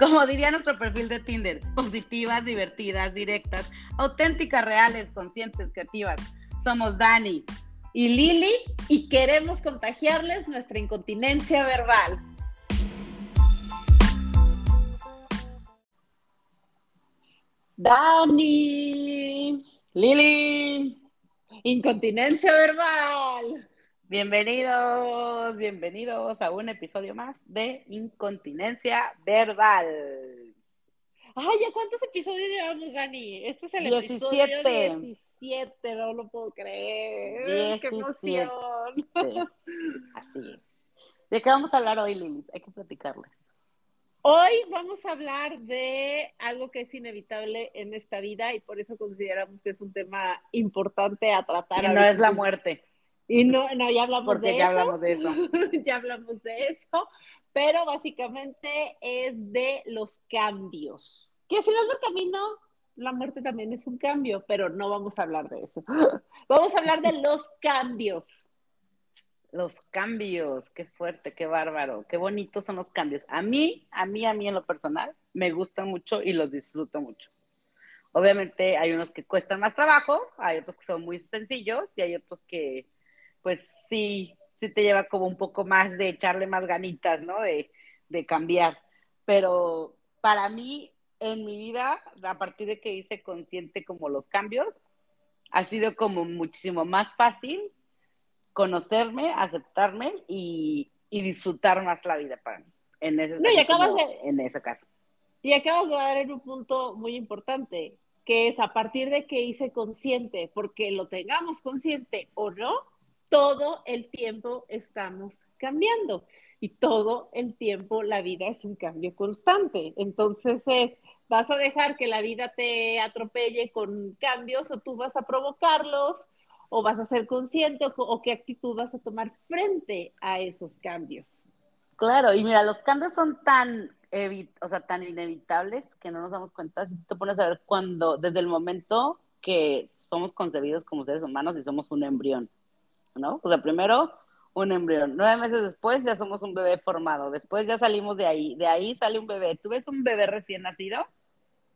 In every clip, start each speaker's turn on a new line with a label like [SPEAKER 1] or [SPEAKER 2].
[SPEAKER 1] Como diría nuestro perfil de Tinder, positivas, divertidas, directas, auténticas, reales, conscientes, creativas. Somos Dani
[SPEAKER 2] y Lili y queremos contagiarles nuestra incontinencia verbal. Dani,
[SPEAKER 1] Lili,
[SPEAKER 2] incontinencia verbal.
[SPEAKER 1] Bienvenidos, bienvenidos a un episodio más de Incontinencia Verbal.
[SPEAKER 2] Ay, ¿ya cuántos episodios llevamos, Dani? Este es el 17. episodio 17, no lo puedo creer. ¡Qué emoción!
[SPEAKER 1] Así es. ¿De qué vamos a hablar hoy, Lili? Hay que platicarles.
[SPEAKER 2] Hoy vamos a hablar de algo que es inevitable en esta vida y por eso consideramos que es un tema importante a tratar.
[SPEAKER 1] Y no es la muerte.
[SPEAKER 2] Y no, no ya hablamos de
[SPEAKER 1] ya
[SPEAKER 2] eso.
[SPEAKER 1] hablamos de eso.
[SPEAKER 2] ya hablamos de eso. Pero básicamente es de los cambios. Que al final del camino, la muerte también es un cambio, pero no vamos a hablar de eso. Vamos a hablar de los cambios.
[SPEAKER 1] Los cambios, qué fuerte, qué bárbaro, qué bonitos son los cambios. A mí, a mí, a mí en lo personal, me gustan mucho y los disfruto mucho. Obviamente hay unos que cuestan más trabajo, hay otros que son muy sencillos y hay otros que, pues sí, sí te lleva como un poco más de echarle más ganitas, ¿no? De, de cambiar. Pero para mí, en mi vida, a partir de que hice consciente como los cambios, ha sido como muchísimo más fácil conocerme, aceptarme y, y disfrutar más la vida para mí. En ese,
[SPEAKER 2] no, y acabas de,
[SPEAKER 1] en ese caso.
[SPEAKER 2] Y acabas de dar en un punto muy importante, que es a partir de que hice consciente, porque lo tengamos consciente o no, todo el tiempo estamos cambiando y todo el tiempo la vida es un cambio constante. Entonces es, vas a dejar que la vida te atropelle con cambios o tú vas a provocarlos o vas a ser consciente o, qué actitud vas a tomar frente a esos cambios.
[SPEAKER 1] Claro, y mira, los cambios son tan, o sea, tan inevitables que no nos damos cuenta si te pones a ver cuando, desde el momento que somos concebidos como seres humanos y somos un embrión. ¿No? O sea, primero un embrión, nueve meses después ya somos un bebé formado, después ya salimos de ahí, de ahí sale un bebé, tú ves un bebé recién nacido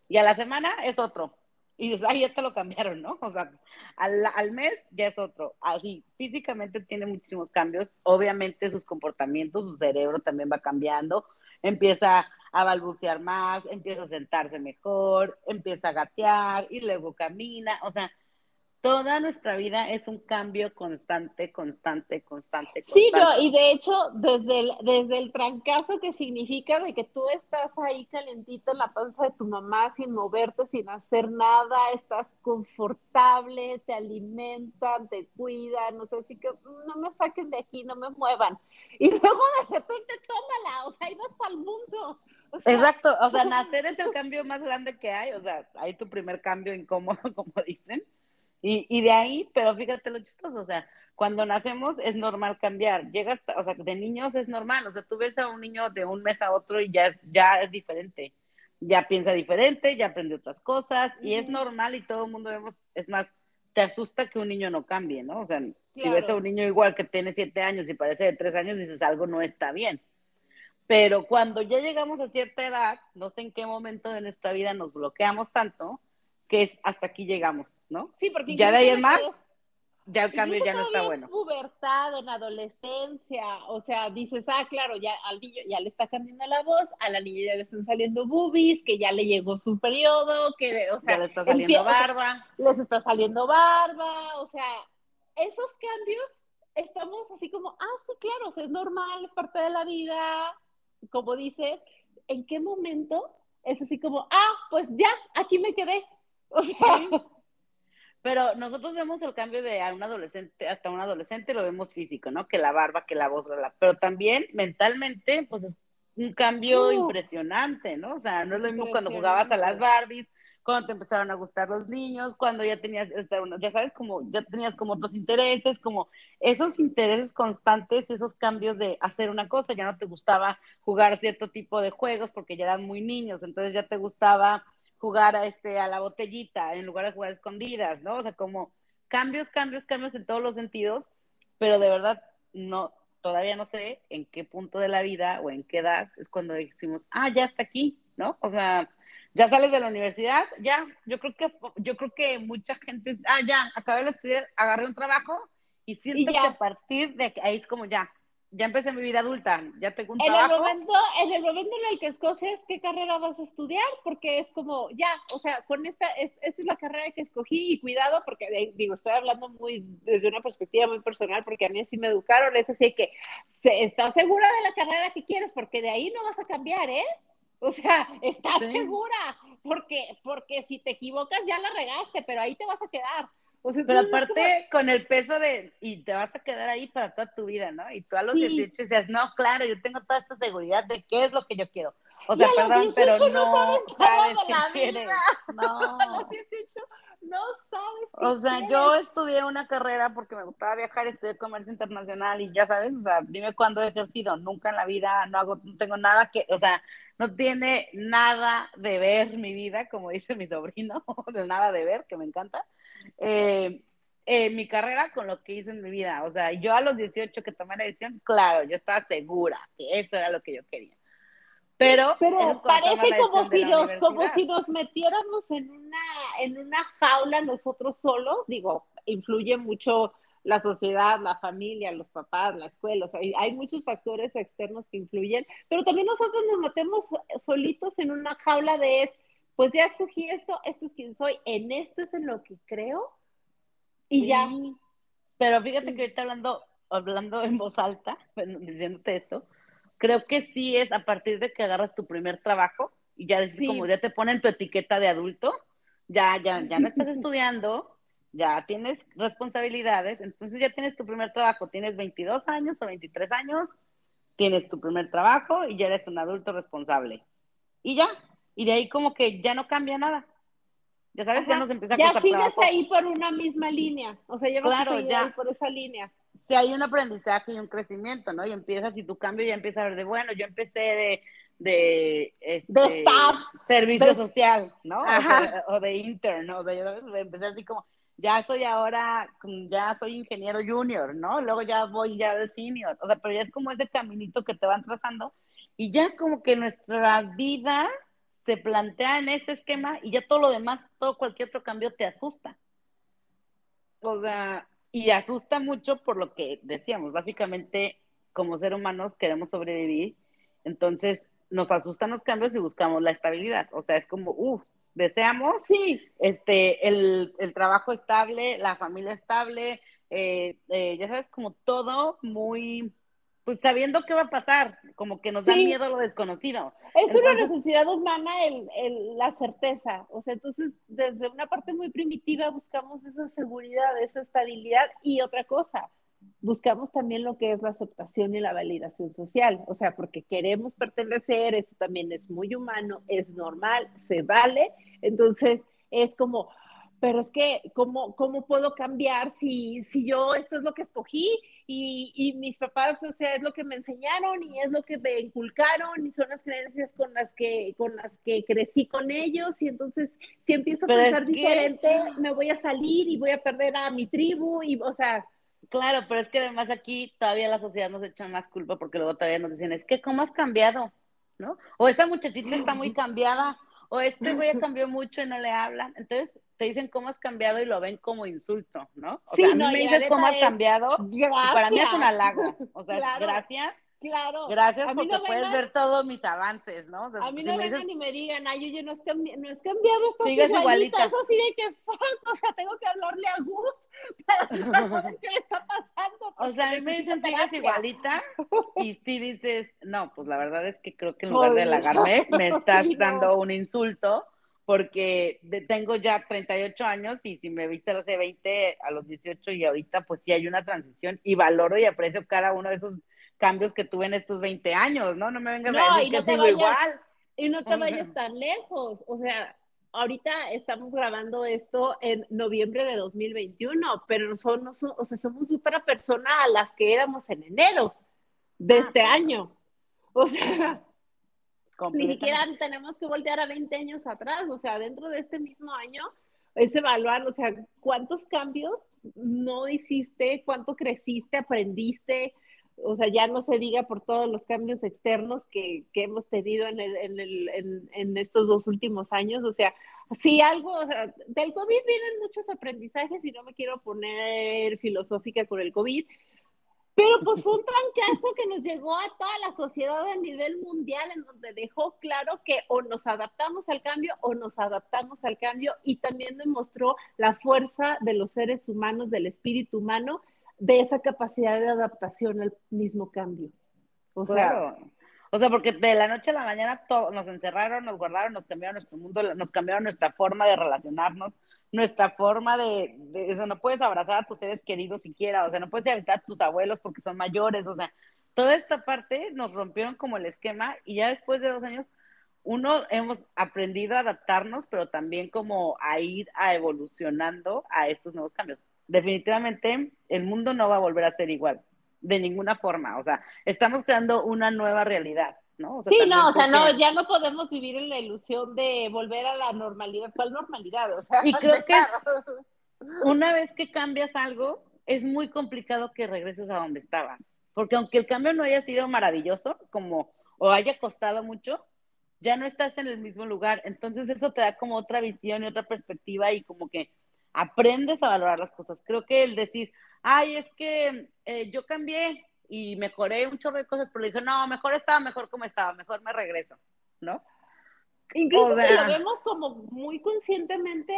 [SPEAKER 1] y a la semana es otro. Y dices, ay, ya te lo cambiaron, ¿no? O sea, al, al mes ya es otro. Así, físicamente tiene muchísimos cambios. Obviamente sus comportamientos, su cerebro también va cambiando. Empieza a balbucear más, empieza a sentarse mejor, empieza a gatear y luego camina. O sea, toda nuestra vida es un cambio constante, constante, constante. constante.
[SPEAKER 2] Sí, no, y de hecho, desde el, desde el trancazo que significa de que tú estás ahí calentito en la panza de tu mamá sin moverte, sin hacer nada, estás confortable, te alimentan, te cuidan, no sé, así que no me saquen de aquí, no me muevan. Y luego de repente tómala, o sea, vas para el mundo.
[SPEAKER 1] Exacto, o sea, nacer es el cambio más grande que hay, o sea, hay tu primer cambio incómodo, como dicen y, y de ahí, pero fíjate lo chistoso, o sea, cuando nacemos es normal cambiar. Llegas, o sea, de niños es normal, o sea, tú ves a un niño de un mes a otro y ya, ya es diferente. Ya piensa diferente, ya aprende otras cosas y es normal y todo el mundo vemos, es más, te asusta que un niño no cambie, ¿no? O sea, si ves a un niño igual que tiene siete años y parece de tres años, dices algo no está bien. Pero cuando ya llegamos a cierta edad, no sé en qué momento de nuestra vida nos bloqueamos tanto, que es hasta aquí llegamos. ¿no?
[SPEAKER 2] Sí, porque
[SPEAKER 1] ya de ahí en más, ya el cambio ya no está bueno.
[SPEAKER 2] En pubertad, en adolescencia, o sea, dices, ah, claro, ya al niño ya le está cambiando la voz, a la niña ya le están saliendo boobies, que ya le llegó su periodo, que, o sea,
[SPEAKER 1] ya le está saliendo barba.
[SPEAKER 2] les está saliendo barba, o sea, esos cambios estamos así como, ah, sí, claro, o sea, es normal, es parte de la vida, como dices, ¿en qué momento es así como, ah, pues ya, aquí me quedé? O sea,
[SPEAKER 1] pero nosotros vemos el cambio de un adolescente hasta un adolescente, lo vemos físico, ¿no? Que la barba, que la voz, pero también mentalmente, pues es un cambio impresionante, ¿no? O sea, no es lo mismo cuando jugabas a las Barbies, cuando te empezaron a gustar los niños, cuando ya tenías, este, ya sabes, como ya tenías como otros intereses, como esos intereses constantes, esos cambios de hacer una cosa, ya no te gustaba jugar cierto tipo de juegos porque ya eran muy niños, entonces ya te gustaba jugar a, este, a la botellita en lugar de jugar escondidas, ¿no? O sea, como cambios, cambios, cambios en todos los sentidos, pero de verdad no, todavía no sé en qué punto de la vida o en qué edad es cuando decimos, ah, ya está aquí, ¿no? O sea, ya sales de la universidad, ya, yo creo que, yo creo que mucha gente, ah, ya, acabé de estudiar, agarré un trabajo y siento que a partir de ahí es como ya, ya empecé mi vida adulta, ya tengo un
[SPEAKER 2] en
[SPEAKER 1] trabajo.
[SPEAKER 2] El momento, en el momento en el que escoges qué carrera vas a estudiar, porque es como, ya, o sea, con esta, esta es la carrera que escogí y cuidado, porque digo, estoy hablando muy desde una perspectiva muy personal, porque a mí así me educaron, es así que estás segura de la carrera que quieres, porque de ahí no vas a cambiar, ¿eh? O sea, estás segura, porque, porque si te equivocas ya la regaste, pero ahí te vas a quedar.
[SPEAKER 1] Pero aparte, con el peso de, y te vas a quedar ahí para toda tu vida, ¿no? Y tú a los 18 decías, no, claro, yo tengo toda esta seguridad de qué es lo que yo quiero. O sea, perdón, pero no, sabes, qué quieres. No.
[SPEAKER 2] A los 18 no sabes.
[SPEAKER 1] o sea, yo estudié una carrera porque me gustaba viajar, estudié comercio internacional y ya sabes, o sea, dime cuándo he ejercido, nunca en la vida, no hago, no tengo nada que, o sea, no tiene nada de ver mi vida, como dice mi sobrino, de nada de ver, que me encanta. Eh, eh, mi carrera con lo que hice en mi vida. O sea, yo a los 18 que tomé la decisión, claro, yo estaba segura que eso era lo que yo quería. Pero,
[SPEAKER 2] Pero parece como si, nos, como si nos metiéramos en una, en una jaula nosotros solos. Digo, influye mucho la sociedad, la familia, los papás, la escuela, o sea, hay muchos factores externos que influyen, pero también nosotros nos metemos solitos en una jaula de, pues ya escogí esto, esto es quien soy, en esto es en lo que creo, y ya.
[SPEAKER 1] Pero fíjate que ahorita hablando, hablando en voz alta, diciéndote esto, creo que sí es a partir de que agarras tu primer trabajo y ya dices como ya te ponen tu etiqueta de adulto, ya, ya, ya no estás estudiando, ya tienes responsabilidades, entonces ya tienes tu primer trabajo, tienes 22 años o 23 años, tienes tu primer trabajo y ya eres un adulto responsable. Y ya, y de ahí como que ya no cambia nada. Ya sabes, ya nos empieza a
[SPEAKER 2] Ya sigues ahí por una misma línea, o sea, ya vas claro, ya, por esa línea.
[SPEAKER 1] Si hay un aprendizaje y un crecimiento, ¿no? Y empiezas, y tu cambio ya empieza a ver de, bueno, yo empecé de, de,
[SPEAKER 2] este, staff.
[SPEAKER 1] servicio social, ¿no? O, de intern, ¿no? O sea, sabes, empecé así como, ya soy ahora, ya soy ingeniero junior, ¿no? Luego ya voy ya de senior, o sea, pero ya es como ese caminito que te van trazando y ya como que nuestra vida se plantea en ese esquema y ya todo lo demás, todo cualquier otro cambio te asusta. O sea, y asusta mucho por lo que decíamos, básicamente como ser humanos queremos sobrevivir, entonces nos asustan los cambios y buscamos la estabilidad, o sea, es como, uff, deseamos.
[SPEAKER 2] Sí.
[SPEAKER 1] Este, el, trabajo estable, la familia estable, eh, eh, ya sabes, como todo muy, pues sabiendo qué va a pasar, como que nos da miedo lo desconocido.
[SPEAKER 2] Es una necesidad humana el, el, la certeza, o sea, entonces desde una parte muy primitiva buscamos esa seguridad, esa estabilidad y otra cosa, buscamos también lo que es la aceptación y la validación social, o sea, porque queremos pertenecer, eso también es muy humano, es normal, se vale, entonces es como, pero es que, ¿cómo, cómo puedo cambiar si, si yo esto es lo que escogí y, y, mis papás, o sea, es lo que me enseñaron y es lo que me inculcaron y son las creencias con las que, con las que crecí con ellos y entonces si empiezo a pensar diferente, me voy a salir y voy a perder a mi tribu y, o sea,
[SPEAKER 1] Claro, pero es que además aquí todavía la sociedad nos echa más culpa porque luego todavía nos dicen, es que ¿cómo has cambiado? ¿No? O esa muchachita está muy cambiada, o este güey cambió mucho y no le hablan. Entonces te dicen cómo has cambiado y lo ven como insulto, ¿no? O sea, a mí me dices cómo has cambiado, para mí es un halago. O sea, gracias
[SPEAKER 2] Claro.
[SPEAKER 1] Gracias porque puedes ver todos mis avances, ¿no?
[SPEAKER 2] a mí no me vengan y me digan, ay, oye, no has, cambiado, no has cambiado, estás igualita. igualita. Eso sí de que fuck, o sea, tengo que hablarle a Gus para saber qué le está pasando.
[SPEAKER 1] O sea, a mí me dicen, sigues igualita, y sí dices, no, pues la verdad es que creo que en lugar de halagarme, me estás dando un insulto, porque tengo ya 38 años y si me viste a los 20, a los 18 y ahorita, pues sí hay una transición y valoro y aprecio cada uno de esos cambios que tuve en estos 20 años, ¿no? No me vengas a decir que sigo igual.
[SPEAKER 2] Y no te vayas tan lejos, o sea, ahorita estamos grabando esto en noviembre de 2021, pero son, o sea, somos otra persona a las que éramos en enero de ah, este año. O sea, ni siquiera tenemos que voltear a 20 años atrás, o sea, dentro de este mismo año es evaluar, o sea, cuántos cambios no hiciste, cuánto creciste, aprendiste, o sea, ya no se diga por todos los cambios externos que, que hemos tenido en, el, en, el, en, en, estos dos últimos años, o sea, sí algo, o sea, del COVID vienen muchos aprendizajes y no me quiero poner filosófica con el COVID, pero pues fue un trancazo que nos llegó a toda la sociedad a nivel mundial, en donde dejó claro que o nos adaptamos al cambio o nos adaptamos al cambio y también demostró la fuerza de los seres humanos, del espíritu humano, de esa capacidad de adaptación al mismo cambio.
[SPEAKER 1] O claro. Sea, o sea, porque de la noche a la mañana todo, nos encerraron, nos guardaron, nos cambiaron nuestro mundo, nos cambiaron nuestra forma de relacionarnos, nuestra forma de, eso, no puedes abrazar a tus seres queridos siquiera, o sea, no puedes visitar a tus abuelos porque son mayores, o sea, toda esta parte nos rompieron como el esquema y ya después de dos años, uno, hemos aprendido a adaptarnos, pero también como a ir a evolucionando a estos nuevos cambios. Definitivamente, el mundo no va a volver a ser igual, de ninguna forma, o sea, estamos creando una nueva realidad. ¿No?
[SPEAKER 2] sí, no, o sea, no, ya no podemos vivir en la ilusión de volver a la normalidad. ¿Cuál normalidad? O sea,
[SPEAKER 1] y creo que una vez que cambias algo, es muy complicado que regreses a donde estabas. Porque aunque el cambio no haya sido maravilloso, como, o haya costado mucho, ya no estás en el mismo lugar. Entonces eso te da como otra visión y otra perspectiva y como que aprendes a valorar las cosas. Creo que el decir, ay, es que eh, yo cambié, y mejoré un chorro de cosas, pero dije, no, mejor estaba mejor como estaba, mejor me regreso, ¿no?
[SPEAKER 2] Incluso si lo vemos como muy conscientemente,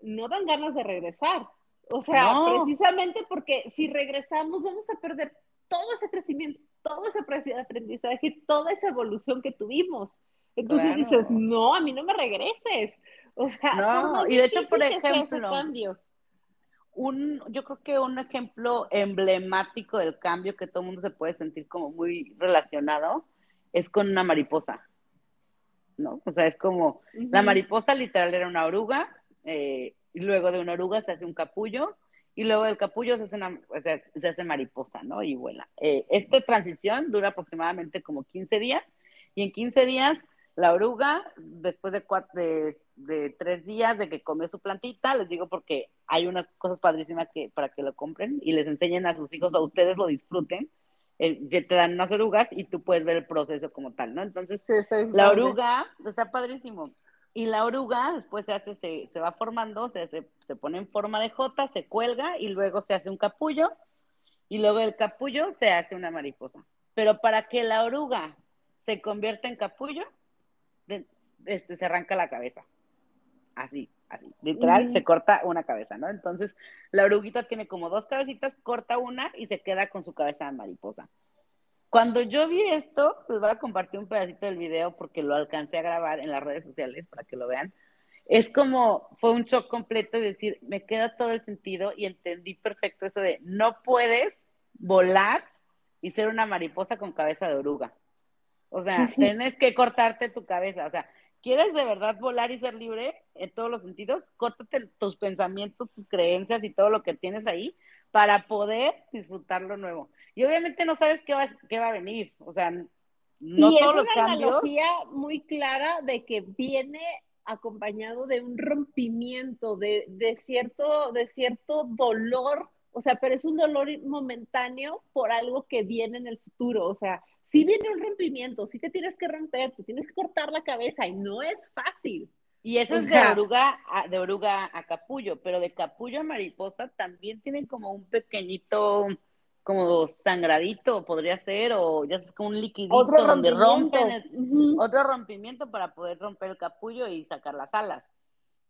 [SPEAKER 2] no dan ganas de regresar. O sea, precisamente porque si regresamos vamos a perder todo ese crecimiento, todo ese aprendizaje, toda esa evolución que tuvimos. Entonces dices, no, a mí no me regreses. O sea,
[SPEAKER 1] no, y de hecho, por ejemplo, un, yo creo que un ejemplo emblemático del cambio que todo el mundo se puede sentir como muy relacionado es con una mariposa, ¿no? O sea, es como, la mariposa literal era una oruga, eh, y luego de una oruga se hace un capullo, y luego del capullo se hace, una, se hace mariposa, ¿no? Y vuela. Eh, esta transición dura aproximadamente como 15 días, y en 15 días la oruga, después de, cuatro, de, tres días de que comió su plantita, les digo porque hay unas cosas padrísimas que, para que lo compren y les enseñen a sus hijos, a ustedes lo disfruten, eh, te dan unas orugas y tú puedes ver el proceso como tal, ¿no? Entonces, la oruga está padrísimo. Y la oruga después se hace, se, se va formando, se, se, se pone en forma de jota, se cuelga y luego se hace un capullo y luego el capullo se hace una mariposa. Pero para que la oruga se convierta en capullo, este, se arranca la cabeza. Así, así. Literal, se corta una cabeza, ¿no? Entonces, la oruguita tiene como dos cabecitas, corta una y se queda con su cabeza de mariposa. Cuando yo vi esto, les voy a compartir un pedacito del video porque lo alcancé a grabar en las redes sociales para que lo vean. Es como, fue un shock completo y decir, me queda todo el sentido y entendí perfecto eso de no puedes volar y ser una mariposa con cabeza de oruga. O sea, tienes que cortarte tu cabeza. O sea, ¿quieres de verdad volar y ser libre en todos los sentidos? Córtate tus pensamientos, tus creencias y todo lo que tienes ahí para poder disfrutar lo nuevo. Y obviamente no sabes qué va, qué va a venir. O sea, no
[SPEAKER 2] todos los cambios. Es una analogía muy clara de que viene acompañado de un rompimiento, de, de, cierto, de cierto dolor, o sea, pero es un dolor momentáneo por algo que viene en el futuro, o sea, si viene un rompimiento, si te tienes que romper, te tienes que cortar la cabeza y no es fácil.
[SPEAKER 1] Y eso es de oruga, a, de oruga a capullo, pero de capullo a mariposa también tienen como un pequeñito, como sangradito, podría ser, o ya es como un liquidito donde rompen, otro rompimiento para poder romper el capullo y sacar las alas.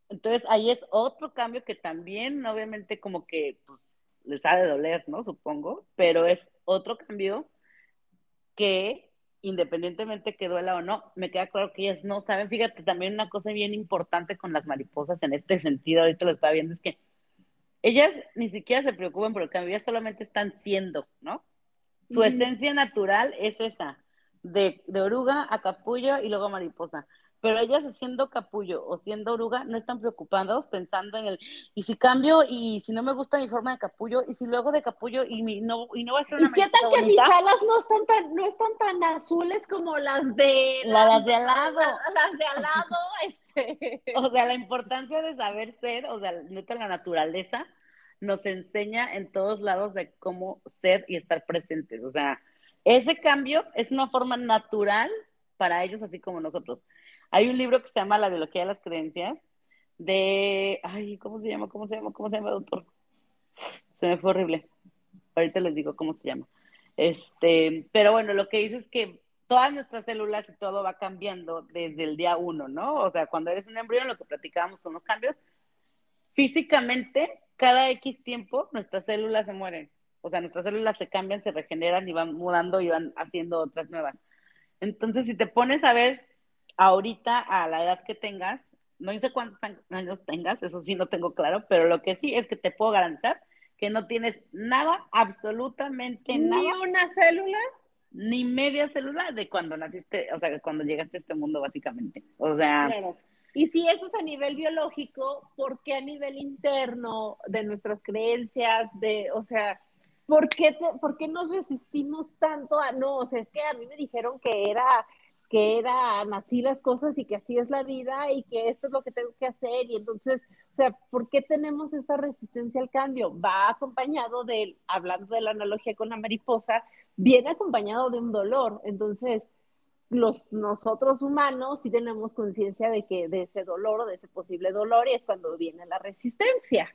[SPEAKER 1] Entonces ahí es otro cambio que también, obviamente, como que pues, les ha de doler, ¿no? Supongo, pero es otro cambio que independientemente que duela o no, me queda claro que ellas no saben. Fíjate, también una cosa bien importante con las mariposas en este sentido, ahorita lo estaba viendo, es que ellas ni siquiera se preocupan por el cambio, ellas solamente están siendo, ¿no? Su esencia natural es esa, de, de, oruga a capullo y luego mariposa. Pero ellas siendo capullo o siendo oruga no están preocupados pensando en el, y si cambio y si no me gusta mi forma de capullo y si luego de capullo y, no, y no va a ser una
[SPEAKER 2] ¿Y qué tal que mis alas no están tan, no están tan azules como las de...
[SPEAKER 1] las, de al lado.
[SPEAKER 2] Las, de al lado, este.
[SPEAKER 1] O sea, la importancia de saber ser, o sea, neta la naturaleza nos enseña en todos lados de cómo ser y estar presentes. O sea, ese cambio es una forma natural para ellos, así como nosotros. Hay un libro que se llama La biología de las creencias, de, ay, ¿cómo se llama? ¿Cómo se llama? ¿Cómo se llama, doctor? Se me fue horrible. Ahorita les digo cómo se llama. Este, pero bueno, lo que dice es que todas nuestras células y todo va cambiando desde el día uno, ¿no? O sea, cuando eres un embrión, lo que platicábamos son los cambios, físicamente, cada X tiempo, nuestras células se mueren. O sea, nuestras células se cambian, se regeneran y van mudando y van haciendo otras nuevas. Entonces, si te pones a ver ahorita a la edad que tengas, no sé cuántos años tengas, eso sí no tengo claro, pero lo que sí es que te puedo garantizar que no tienes nada, absolutamente nada.
[SPEAKER 2] Ni una célula.
[SPEAKER 1] Ni media célula de cuando naciste, o sea, cuando llegaste a este mundo, básicamente. O sea.
[SPEAKER 2] Claro. Y si eso es a nivel biológico, ¿por qué a nivel interno de nuestras creencias, de, o sea, ¿por qué, ¿por qué nos resistimos tanto a, no, o sea, es que a mí me dijeron que era que eran así las cosas y que así es la vida y que esto es lo que tengo que hacer y entonces, o sea, ¿por qué tenemos esa resistencia al cambio? Va acompañado de, hablando de la analogía con la mariposa, viene acompañado de un dolor, entonces los, nosotros humanos sí tenemos conciencia de que de ese dolor o de ese posible dolor y es cuando viene la resistencia.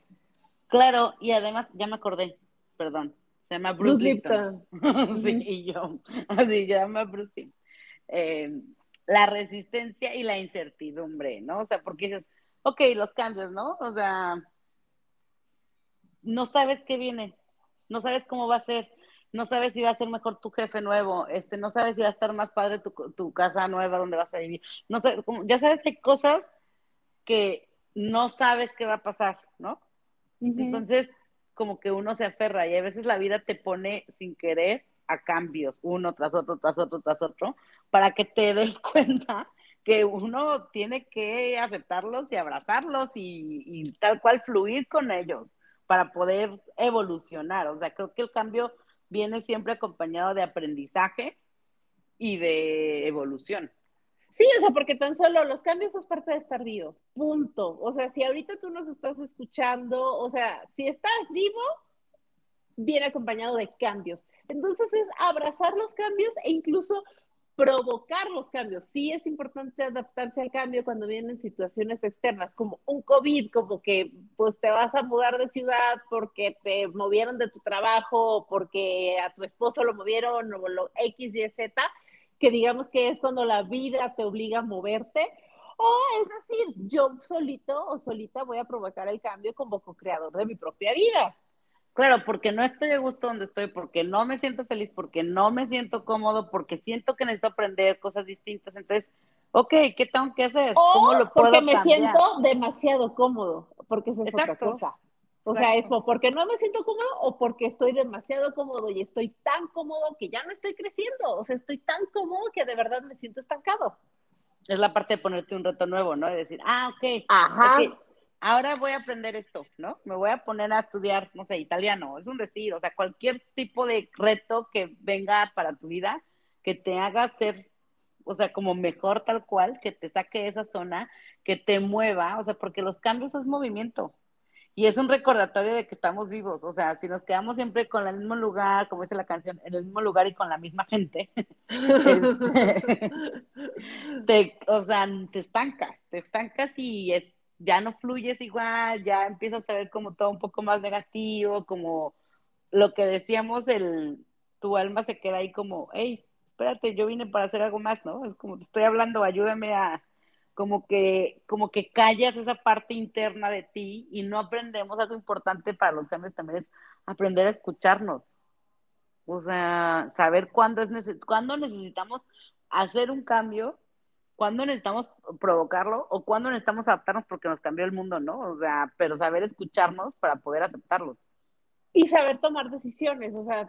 [SPEAKER 1] Claro, y además ya me acordé, perdón, se llama Bruce, Lipton. sí, y yo, así, se llama Bruce Lipton eh, la resistencia y la incertidumbre, ¿no? O sea, porque dices, ok, los cambios, ¿no? O sea, no sabes qué viene, no sabes cómo va a ser, no sabes si va a ser mejor tu jefe nuevo, este, no sabes si va a estar más padre tu, casa nueva donde vas a vivir, no sabes, ya sabes hay cosas que no sabes qué va a pasar, ¿no? Entonces, como que uno se aferra y a veces la vida te pone sin querer a cambios, uno tras otro, tras otro, tras otro, para que te des cuenta que uno tiene que aceptarlos y abrazarlos y, tal cual fluir con ellos para poder evolucionar. O sea, creo que el cambio viene siempre acompañado de aprendizaje y de evolución.
[SPEAKER 2] Sí, o sea, porque tan solo los cambios es parte de estar vivo, punto. O sea, si ahorita tú nos estás escuchando, o sea, si estás vivo, viene acompañado de cambios. Entonces es abrazar los cambios e incluso provocar los cambios. Sí es importante adaptarse al cambio cuando vienen situaciones externas, como un COVID, como que pues te vas a mudar de ciudad porque te movieron de tu trabajo, porque a tu esposo lo movieron o lo X, Y, Z, que digamos que es cuando la vida te obliga a moverte. O es decir, yo solito o solita voy a provocar el cambio como co-creador de mi propia vida.
[SPEAKER 1] Claro, porque no estoy a gusto donde estoy, porque no me siento feliz, porque no me siento cómodo, porque siento que necesito aprender cosas distintas. Entonces, ok, ¿qué tengo que hacer?
[SPEAKER 2] ¿Cómo lo puedo porque me siento demasiado cómodo, porque es otra cosa. O sea, es porque no me siento cómodo o porque estoy demasiado cómodo y estoy tan cómodo que ya no estoy creciendo. O sea, estoy tan cómodo que de verdad me siento estancado.
[SPEAKER 1] Es la parte de ponerte un reto nuevo, ¿no? De decir, ah, ok.
[SPEAKER 2] Ajá
[SPEAKER 1] ahora voy a aprender esto, ¿no? Me voy a poner a estudiar, no sé, italiano, es un decir, o sea, cualquier tipo de reto que venga para tu vida, que te haga ser, o sea, como mejor tal cual, que te saque de esa zona, que te mueva, o sea, porque los cambios es movimiento. Y es un recordatorio de que estamos vivos, o sea, si nos quedamos siempre con el mismo lugar, como dice la canción, en el mismo lugar y con la misma gente, te, o sea, te estancas, te estancas y es ya no fluyes igual, ya empiezas a ver como todo un poco más negativo, como lo que decíamos, el, tu alma se queda ahí como, hey, espérate, yo vine para hacer algo más, ¿no? Es como te estoy hablando, ayúdame a, como que, como que callas esa parte interna de ti y no aprendemos algo importante para los cambios también es aprender a escucharnos. O sea, saber cuándo es cuándo necesitamos hacer un cambio cuándo necesitamos provocarlo o cuándo necesitamos adaptarnos porque nos cambió el mundo, ¿no? O sea, pero saber escucharnos para poder aceptarlos.
[SPEAKER 2] Y saber tomar decisiones, o sea,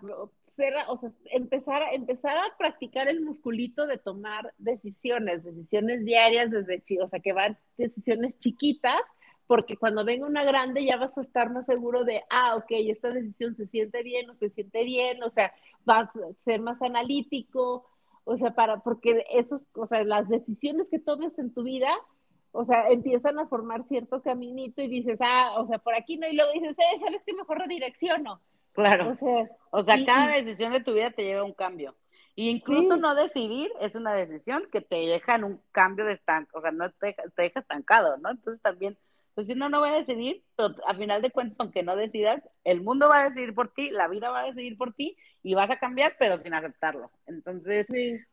[SPEAKER 2] ser, o sea, empezar, empezar a practicar el musculito de tomar decisiones, decisiones diarias desde, o sea, que van decisiones chiquitas, porque cuando venga una grande ya vas a estar más seguro de, ah, ok, esta decisión se siente bien o se siente bien, o sea, vas a ser más analítico, o sea, para, porque esos, o sea, las decisiones que tomes en tu vida, o sea, empiezan a formar cierto caminito y dices, ah, o sea, por aquí no, y luego dices, eh, ¿sabes qué? Mejor redirecciono.
[SPEAKER 1] Claro. O sea, o sea cada decisión de tu vida te lleva a un cambio. Y incluso no decidir es una decisión que te deja en un cambio de estanco, o sea, no te, te deja estancado, ¿no? Entonces también pues si no, no voy a decidir, pero a final de cuentas, aunque no decidas, el mundo va a decidir por ti, la vida va a decidir por ti y vas a cambiar, pero sin aceptarlo. Entonces,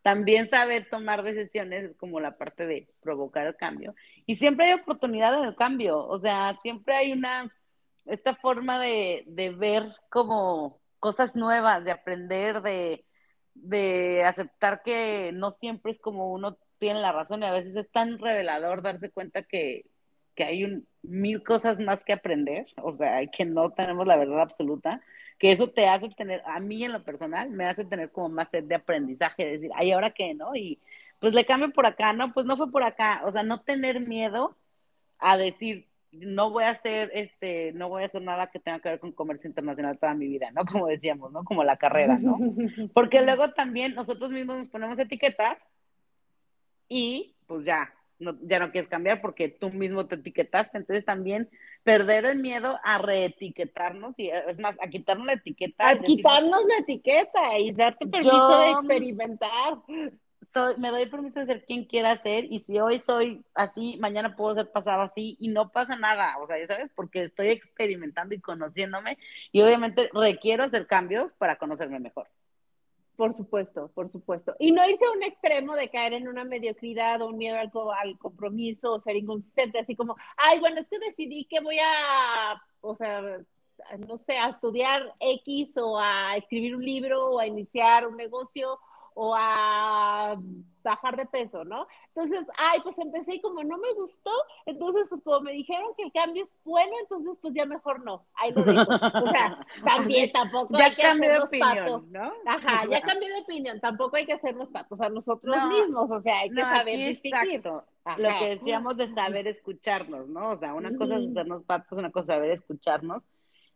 [SPEAKER 1] también saber tomar decisiones es como la parte de provocar el cambio. Y siempre hay oportunidad en el cambio, o sea, siempre hay una, esta forma de, de ver como cosas nuevas, de aprender, de, de aceptar que no siempre es como uno tiene la razón y a veces es tan revelador darse cuenta que que hay un, mil cosas más que aprender, o sea, que no tenemos la verdad absoluta, que eso te hace tener, a mí en lo personal, me hace tener como más sed de aprendizaje, decir, ay, ¿ahora qué, no? Y pues le cambio por acá, ¿no? Pues no fue por acá, o sea, no tener miedo a decir, no voy a hacer, este, no voy a hacer nada que tenga que ver con comercio internacional toda mi vida, ¿no? Como decíamos, ¿no? Como la carrera, ¿no? Porque luego también nosotros mismos nos ponemos etiquetas y pues ya, ya no quieres cambiar porque tú mismo te etiquetaste. Entonces también perder el miedo a reetiquetarnos y es más, a quitarnos la etiqueta.
[SPEAKER 2] A quitarnos la etiqueta y darte permiso de experimentar.
[SPEAKER 1] me doy permiso de ser quien quiera ser y si hoy soy así, mañana puedo ser pasado así y no pasa nada, o sea, ya sabes, porque estoy experimentando y conociéndome y obviamente requiero hacer cambios para conocerme mejor.
[SPEAKER 2] Por supuesto, por supuesto. Y no irse a un extremo de caer en una mediocridad o un miedo al, al, compromiso o ser inconsistente, así como, ay, bueno, es que decidí que voy a, o sea, no sé, a estudiar X o a escribir un libro o a iniciar un negocio o a bajar de peso, ¿no? Entonces, ay, pues empecé y como no me gustó, entonces pues como me dijeron que el cambio es bueno, entonces pues ya mejor no, ahí lo dejo. O sea, también tampoco
[SPEAKER 1] ya hay que cambié de opinión, ¿no?
[SPEAKER 2] Ajá, ya cambié de opinión, tampoco hay que hacernos patos a nosotros mismos, o sea, hay que saber distinguir.
[SPEAKER 1] Lo que decíamos de saber escucharnos, ¿no? O sea, una cosa es hacernos patos, una cosa es saber escucharnos,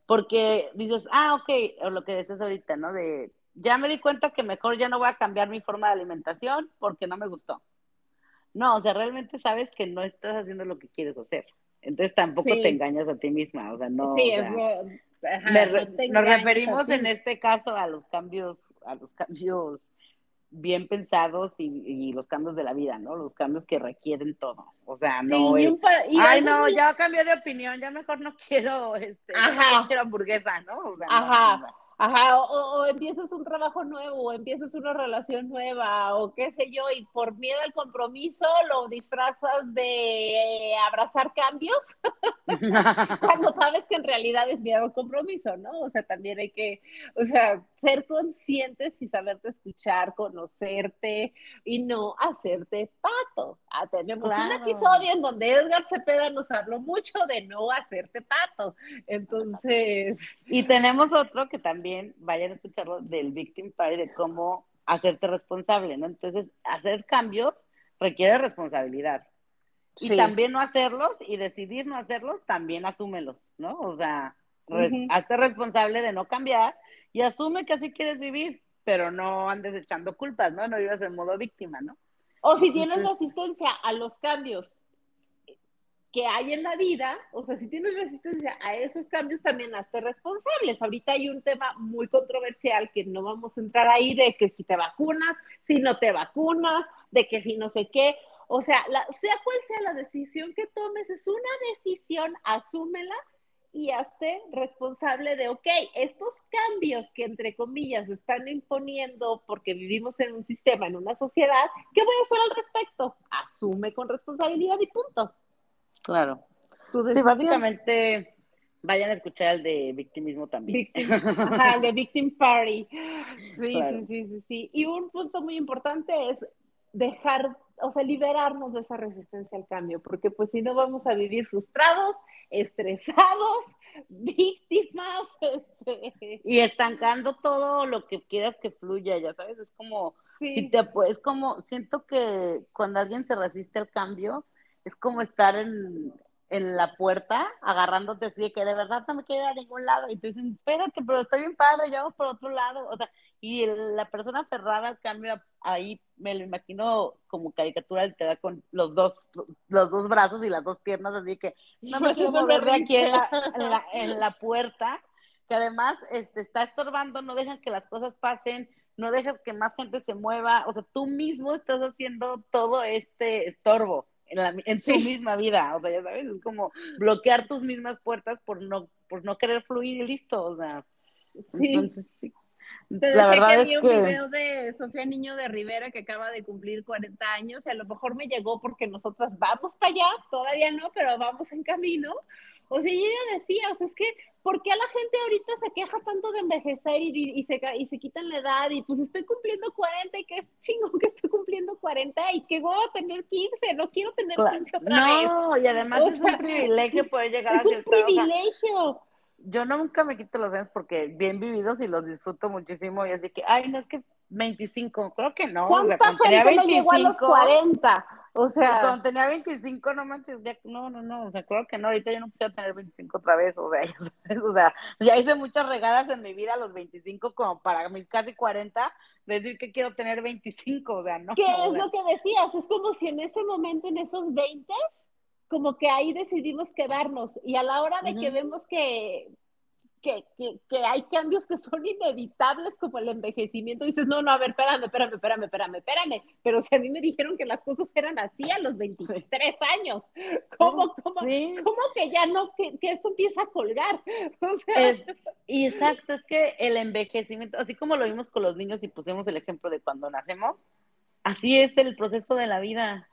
[SPEAKER 1] porque dices, ah, ok, o lo que decías ahorita, ¿no? De ya me di cuenta que mejor ya no voy a cambiar mi forma de alimentación porque no me gustó. No, o sea, realmente sabes que no estás haciendo lo que quieres hacer. Entonces tampoco te engañas a ti misma, o sea, no. Sí, nos referimos en este caso a los cambios, a los cambios bien pensados y, los cambios de la vida, ¿no? Los cambios que requieren todo. O sea, no. ay, no, ya cambié de opinión, ya mejor no quiero, este, no quiero hamburguesa, ¿no? O sea,
[SPEAKER 2] Ajá. Ajá, o, empiezas un trabajo nuevo, o empiezas una relación nueva, o qué sé yo, y por miedo al compromiso lo disfrazas de abrazar cambios, cuando sabes que en realidad es miedo al compromiso, ¿no? O sea, también hay que, o sea, ser conscientes y saberte escuchar, conocerte y no hacerte pato. Ah, tenemos un episodio en donde Edgar Cepeda nos habló mucho de no hacerte pato. Entonces.
[SPEAKER 1] Y tenemos otro que también vayan a escucharlo del Victim Party, de cómo hacerte responsable, ¿no? Entonces, hacer cambios requiere responsabilidad. Y también no hacerlos y decidir no hacerlos, también asúmelos, ¿no? O sea, hazte responsable de no cambiar y asume que así quieres vivir, pero no andes echando culpas, ¿no? No vivas en modo víctima, ¿no?
[SPEAKER 2] O si tienes resistencia a los cambios que hay en la vida, o sea, si tienes resistencia a esos cambios, también hazte responsables. Ahorita hay un tema muy controversial que no vamos a entrar ahí de que si te vacunas, si no te vacunas, de que si no sé qué. O sea, sea cual sea la decisión que tomes, es una decisión, asúmela y hazte responsable de, ok, estos cambios que entre comillas están imponiendo porque vivimos en un sistema, en una sociedad, ¿qué voy a hacer al respecto? Asume con responsabilidad y punto.
[SPEAKER 1] Claro. Sí, básicamente vayan a escuchar el de victimismo también.
[SPEAKER 2] ajá, el de Victim Party. Sí, sí, sí, sí, Y un punto muy importante es dejar, o sea, liberarnos de esa resistencia al cambio, porque pues si no vamos a vivir frustrados, estresados, víctimas. Este.
[SPEAKER 1] Y estancando todo lo que quieras que fluya, ya sabes, es como, si te, es como, siento que cuando alguien se resiste al cambio, es como estar en, en la puerta agarrándote así de que de verdad no me quiero ir a ningún lado. Y te dicen, espérate, pero está bien padre, ya vamos por otro lado, o sea, y la persona aferrada al cambio ahí me lo imagino como caricatura literal con los dos, los dos brazos y las dos piernas, así que no me quiero mover de aquí en la, en la, puerta, que además este, está estorbando, no dejan que las cosas pasen, no dejas que más gente se mueva, o sea, tú mismo estás haciendo todo este estorbo en, su misma vida, o sea, ya sabes, es como bloquear tus mismas puertas por no, por no querer fluir y listo, o sea,
[SPEAKER 2] sí. Entonces, sí. la verdad es que... un video de Sofía Niño de Rivera que acaba de cumplir 40 años y a lo mejor me llegó porque nosotras vamos para allá, todavía no, pero vamos en camino. O sea, ella decía, o sea, es que, ¿por qué a la gente ahorita se queja tanto de envejecer y, y, se, y se quitan la edad? Y pues estoy cumpliendo 40 y qué chingo que estoy cumpliendo 40 y que voy a tener 15, no quiero tener 15 otra vez.
[SPEAKER 1] No, y además es un privilegio poder llegar
[SPEAKER 2] a Es un privilegio.
[SPEAKER 1] yo nunca me quito los años porque bien vividos y los disfruto muchísimo y así que, ay, no es que 25, creo que no.
[SPEAKER 2] ¿Cuánta o sea, gente 25, llegó a los 40? O sea,
[SPEAKER 1] cuando tenía 25, no manches, ya, no, no, no, o sea, creo que no, ahorita yo no quisiera tener 25 otra vez, o sea, ya, sabes, o sea, ya hice muchas regadas en mi vida a los 25 como para mis casi 40, decir que quiero tener 25, o sea, no.
[SPEAKER 2] ¿Qué es lo que decías? Es como si en ese momento, en esos 20, como que ahí decidimos quedarnos y a la hora de que vemos que que, que, que, hay cambios que son inevitables como el envejecimiento, dices, no, no, a ver, espérame, espérame, espérame, espérame, espérame, pero si a mí me dijeron que las cosas eran así a los 23 años, ¿cómo, cómo, ¿cómo que ya no, que, que, esto empieza a colgar? O sea...
[SPEAKER 1] es, exacto, es que el envejecimiento, así como lo vimos con los niños y pusimos el ejemplo de cuando nacemos, así es el proceso de la vida.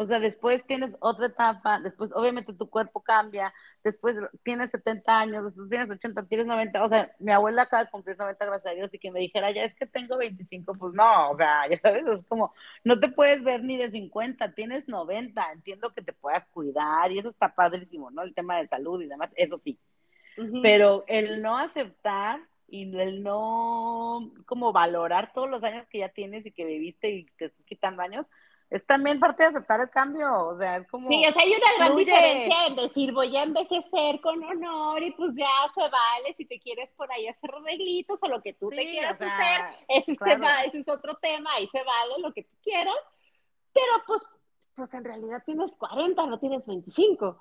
[SPEAKER 1] O sea, después tienes otra etapa, después obviamente tu cuerpo cambia, después tienes 70 años, después tienes 80, tienes 90, o sea, mi abuela acaba de cumplir 90, gracias a Dios, y que me dijera, ya es que tengo 25, pues no, o sea, ya sabes, es como, no te puedes ver ni de 50, tienes 90, entiendo que te puedas cuidar y eso está padrísimo, ¿no? El tema de salud y demás, eso sí. Pero el no aceptar y el no como valorar todos los años que ya tienes y que viviste y te estás quitando años, es también parte de aceptar el cambio, o sea, es como...
[SPEAKER 2] Sí, o sea, hay una gran diferencia en decir, voy a envejecer con honor y pues ya se vale si te quieres por ahí hacer arreglitos o lo que tú te quieras hacer, ese, ese es otro tema, ahí se vale lo que tú quieras, pero pues, pues en realidad tienes 40, no tienes 25.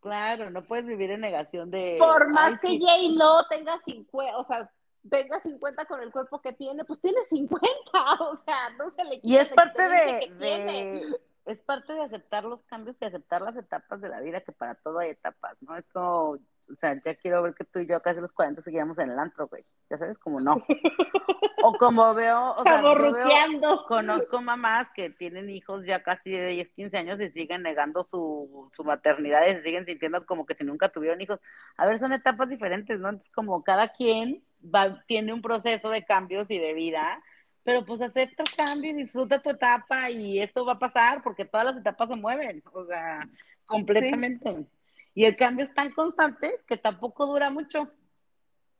[SPEAKER 1] Claro, no puedes vivir en negación de...
[SPEAKER 2] Por más que J-Lo tenga 50, o sea, tenga 50 con el cuerpo que tiene, pues tiene 50, o sea, no se le
[SPEAKER 1] Y es parte de, es parte de aceptar los cambios y aceptar las etapas de la vida, que para todo hay etapas, ¿no? Es como, o sea, ya quiero ver que tú y yo casi los 40 seguíamos en el antro, güey, ya sabes, como no. O como veo, o sea, veo, conozco mamás que tienen hijos ya casi de 10, 15 años y siguen negando su, su maternidad y se siguen sintiendo como que si nunca tuvieron hijos. A ver, son etapas diferentes, ¿no? Entonces, como cada quien tiene un proceso de cambios y de vida, pero pues acepta el cambio y disfruta tu etapa y esto va a pasar porque todas las etapas se mueven, o sea, completamente. Y el cambio es tan constante que tampoco dura mucho,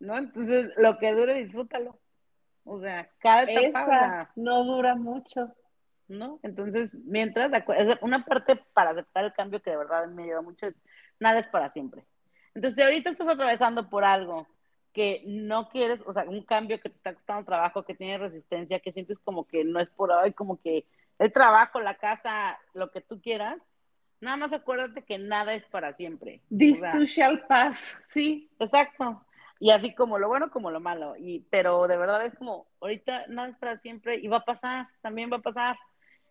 [SPEAKER 1] ¿no? Entonces, lo que dure, disfrútalo. O sea, cada etapa...
[SPEAKER 2] no dura mucho.
[SPEAKER 1] ¿No? Entonces, mientras, una parte para aceptar el cambio que de verdad me ayuda mucho es, nada es para siempre. Entonces, si ahorita estás atravesando por algo que no quieres, o sea, un cambio que te está costando trabajo, que tiene resistencia, que sientes como que no es por hoy, como que el trabajo, la casa, lo que tú quieras, nada más acuérdate que nada es para siempre.
[SPEAKER 2] This too shall pass, sí.
[SPEAKER 1] Exacto. Y así como lo bueno como lo malo. Y, pero de verdad es como, ahorita nada es para siempre y va a pasar, también va a pasar.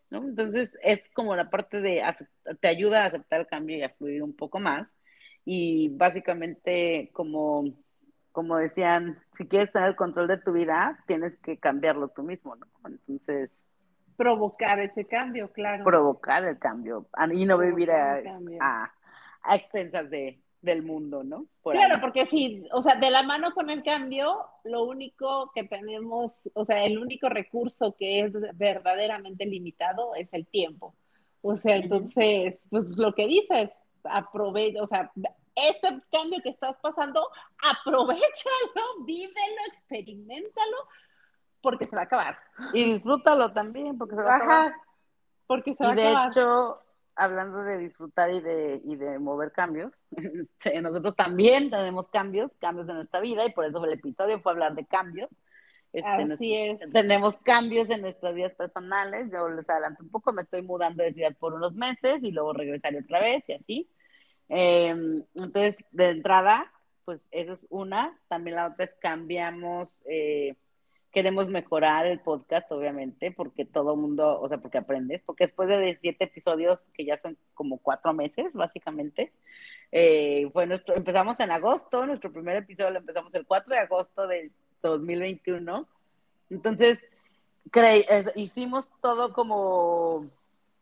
[SPEAKER 1] ¿no? Entonces es como la parte de, te ayuda a aceptar el cambio y a fluir un poco más. Y básicamente como como decían, si quieres tener el control de tu vida, tienes que cambiarlo tú mismo, ¿no? Entonces...
[SPEAKER 2] Provocar ese cambio, claro.
[SPEAKER 1] Provocar el cambio y no vivir a, a, expensas de, del mundo, ¿no?
[SPEAKER 2] claro, porque sí, o sea, de la mano con el cambio, lo único que tenemos, o sea, el único recurso que es verdaderamente limitado es el tiempo. O sea, entonces, pues lo que dices, aprovecha, o sea, este cambio que estás pasando, aprovechalo, vívelo, experimentalo, porque se va a acabar.
[SPEAKER 1] Y disfrútalo también, porque se va a acabar.
[SPEAKER 2] Porque se va
[SPEAKER 1] y
[SPEAKER 2] a acabar.
[SPEAKER 1] de hecho, hablando de disfrutar y de, y de mover cambios, este, nosotros también tenemos cambios, cambios de nuestra vida, y por eso el episodio fue hablar de cambios. Este,
[SPEAKER 2] Así es.
[SPEAKER 1] Tenemos cambios en nuestras vidas personales. Yo les adelanto un poco, me estoy mudando de ciudad por unos meses y luego regresaré otra vez y así. Eh, entonces, de entrada, pues eso es una. También la otra es cambiamos, eh, queremos mejorar el podcast, obviamente, porque todo mundo, o sea, porque aprendes, porque después de siete episodios, que ya son como cuatro meses, básicamente, eh, fue nuestro, empezamos en agosto, nuestro primer episodio lo empezamos el 4 de agosto de 2021. Entonces, hicimos todo como,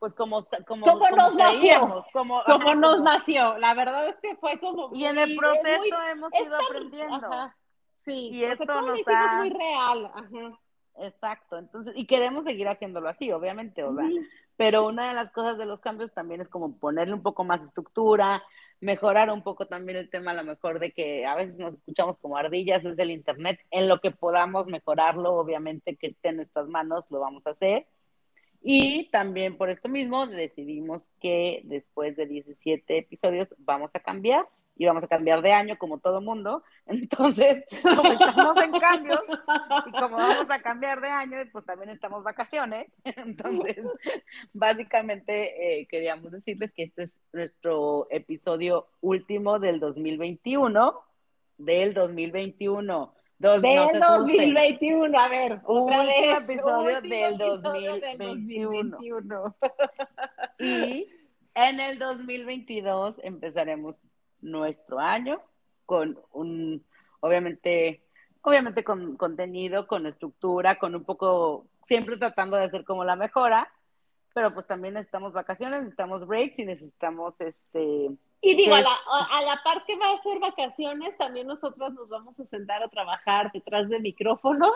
[SPEAKER 1] pues como, como,
[SPEAKER 2] como, como nos nació.
[SPEAKER 1] Como,
[SPEAKER 2] como ajá, nos nació. La verdad es que fue como.
[SPEAKER 1] Y en el proceso muy, hemos ido tan, aprendiendo.
[SPEAKER 2] Ajá, sí,
[SPEAKER 1] y esto nos ha...
[SPEAKER 2] muy real. Ajá.
[SPEAKER 1] Exacto, entonces, y queremos seguir haciéndolo así, obviamente, ¿verdad? Mm. Pero una de las cosas de los cambios también es como ponerle un poco más estructura, mejorar un poco también el tema, a lo mejor de que a veces nos escuchamos como ardillas, es el Internet, en lo que podamos mejorarlo, obviamente que esté en nuestras manos, lo vamos a hacer. Y también por esto mismo decidimos que después de 17 episodios vamos a cambiar y vamos a cambiar de año como todo mundo. Entonces, como estamos en cambios y como vamos a cambiar de año, pues también estamos vacaciones. Entonces, básicamente eh, queríamos decirles que este es nuestro episodio último del 2021, del 2021.
[SPEAKER 2] Dos, del no 2021, a ver, otra vez.
[SPEAKER 1] episodio
[SPEAKER 2] último
[SPEAKER 1] del
[SPEAKER 2] episodio
[SPEAKER 1] 2021.
[SPEAKER 2] Del 2021.
[SPEAKER 1] Y en el 2022 empezaremos nuestro año con un, obviamente, obviamente con contenido, con estructura, con un poco, siempre tratando de hacer como la mejora, pero pues también necesitamos vacaciones, necesitamos breaks y necesitamos este...
[SPEAKER 2] Y digo, a la, a la par que va a ser vacaciones, también nosotros nos vamos a sentar a trabajar detrás de micrófonos.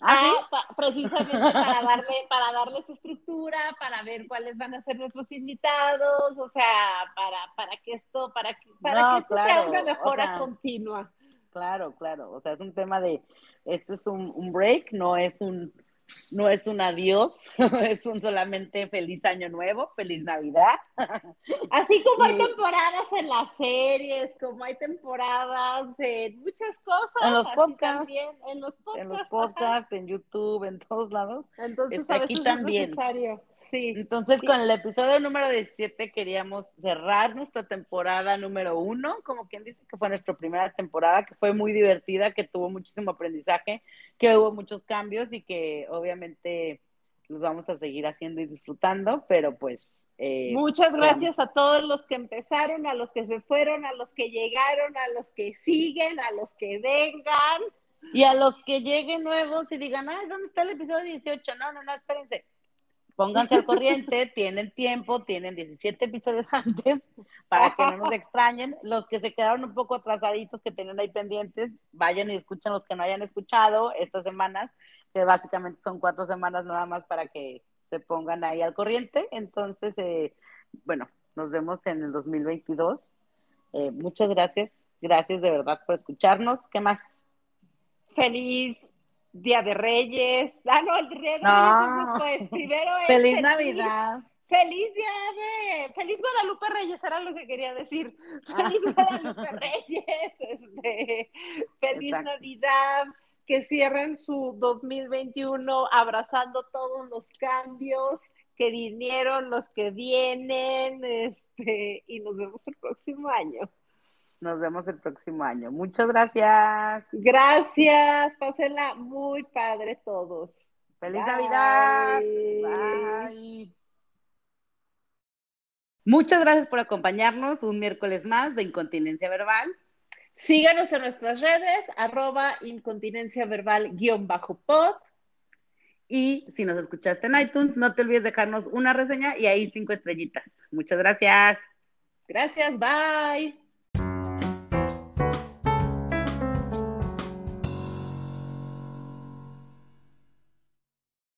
[SPEAKER 1] ¿Ah,
[SPEAKER 2] Ah,
[SPEAKER 1] sí?
[SPEAKER 2] pa- precisamente para darle, para darles estructura, para ver cuáles van a ser nuestros invitados, o sea, para, para que esto, para que, para
[SPEAKER 1] No,
[SPEAKER 2] que esto sea una
[SPEAKER 1] o
[SPEAKER 2] mejora
[SPEAKER 1] sea,
[SPEAKER 2] continua.
[SPEAKER 1] Claro, claro. O sea, es un tema de, este es un, un break, no es un, no es un adiós, es un solamente feliz año nuevo, feliz Navidad.
[SPEAKER 2] Así como hay temporadas en las series, como hay temporadas en muchas cosas.
[SPEAKER 1] En los podcasts.
[SPEAKER 2] también, en los podcasts.
[SPEAKER 1] En los podcasts, en YouTube, en todos lados.
[SPEAKER 2] Entonces,
[SPEAKER 1] Está
[SPEAKER 2] a
[SPEAKER 1] aquí también.
[SPEAKER 2] necesario. Sí.
[SPEAKER 1] Entonces,
[SPEAKER 2] Sí.
[SPEAKER 1] con el episodio número 17 queríamos cerrar nuestra temporada número uno, como quien dice que fue nuestra primera temporada, que fue muy divertida, que tuvo muchísimo aprendizaje, que hubo muchos cambios y que obviamente los vamos a seguir haciendo y disfrutando, pero pues... eh,
[SPEAKER 2] Muchas gracias a todos los que empezaron, a los que se fueron, a los que llegaron, a los que siguen, a los que vengan.
[SPEAKER 1] Y a los que lleguen nuevos y digan, ay, ¿dónde está el episodio 18? No, no, no, espérense. Pónganse al corriente, tienen tiempo, tienen 17 episodios antes para que no nos extrañen. Los que se quedaron un poco atrasaditos, que tenían ahí pendientes, vayan y escuchen los que no hayan escuchado estas semanas, que básicamente son cuatro semanas nada más para que se pongan ahí al corriente. Entonces, eh, bueno, nos vemos en el 2022. Eh, muchas gracias, gracias de verdad por escucharnos. ¿Qué más?
[SPEAKER 2] Feliz Día de Reyes. Ah, no, el Día de
[SPEAKER 1] No.
[SPEAKER 2] Reyes es después. Primero es
[SPEAKER 1] Feliz Navidad.
[SPEAKER 2] Feliz Día de. Feliz Guadalupe Reyes, era lo que quería decir. Feliz Guadalupe Reyes. Este, feliz
[SPEAKER 1] Exacto.
[SPEAKER 2] Navidad. Que cierren su 2021 abrazando todos los cambios que vinieron, los que vienen. Este, y nos vemos el próximo año.
[SPEAKER 1] Nos vemos el próximo año. Muchas gracias.
[SPEAKER 2] Gracias. Pásenla muy padre todos.
[SPEAKER 1] Feliz
[SPEAKER 2] Bye.
[SPEAKER 1] Navidad. Bye. Muchas gracias por acompañarnos un miércoles más de Incontinencia Verbal.
[SPEAKER 2] Síganos en nuestras redes, arroba incontinencia verbal guion bajo pod.
[SPEAKER 1] Y si nos escuchaste en iTunes, no te olvides dejarnos una reseña y ahí cinco estrellitas. Muchas gracias.
[SPEAKER 2] Gracias, bye.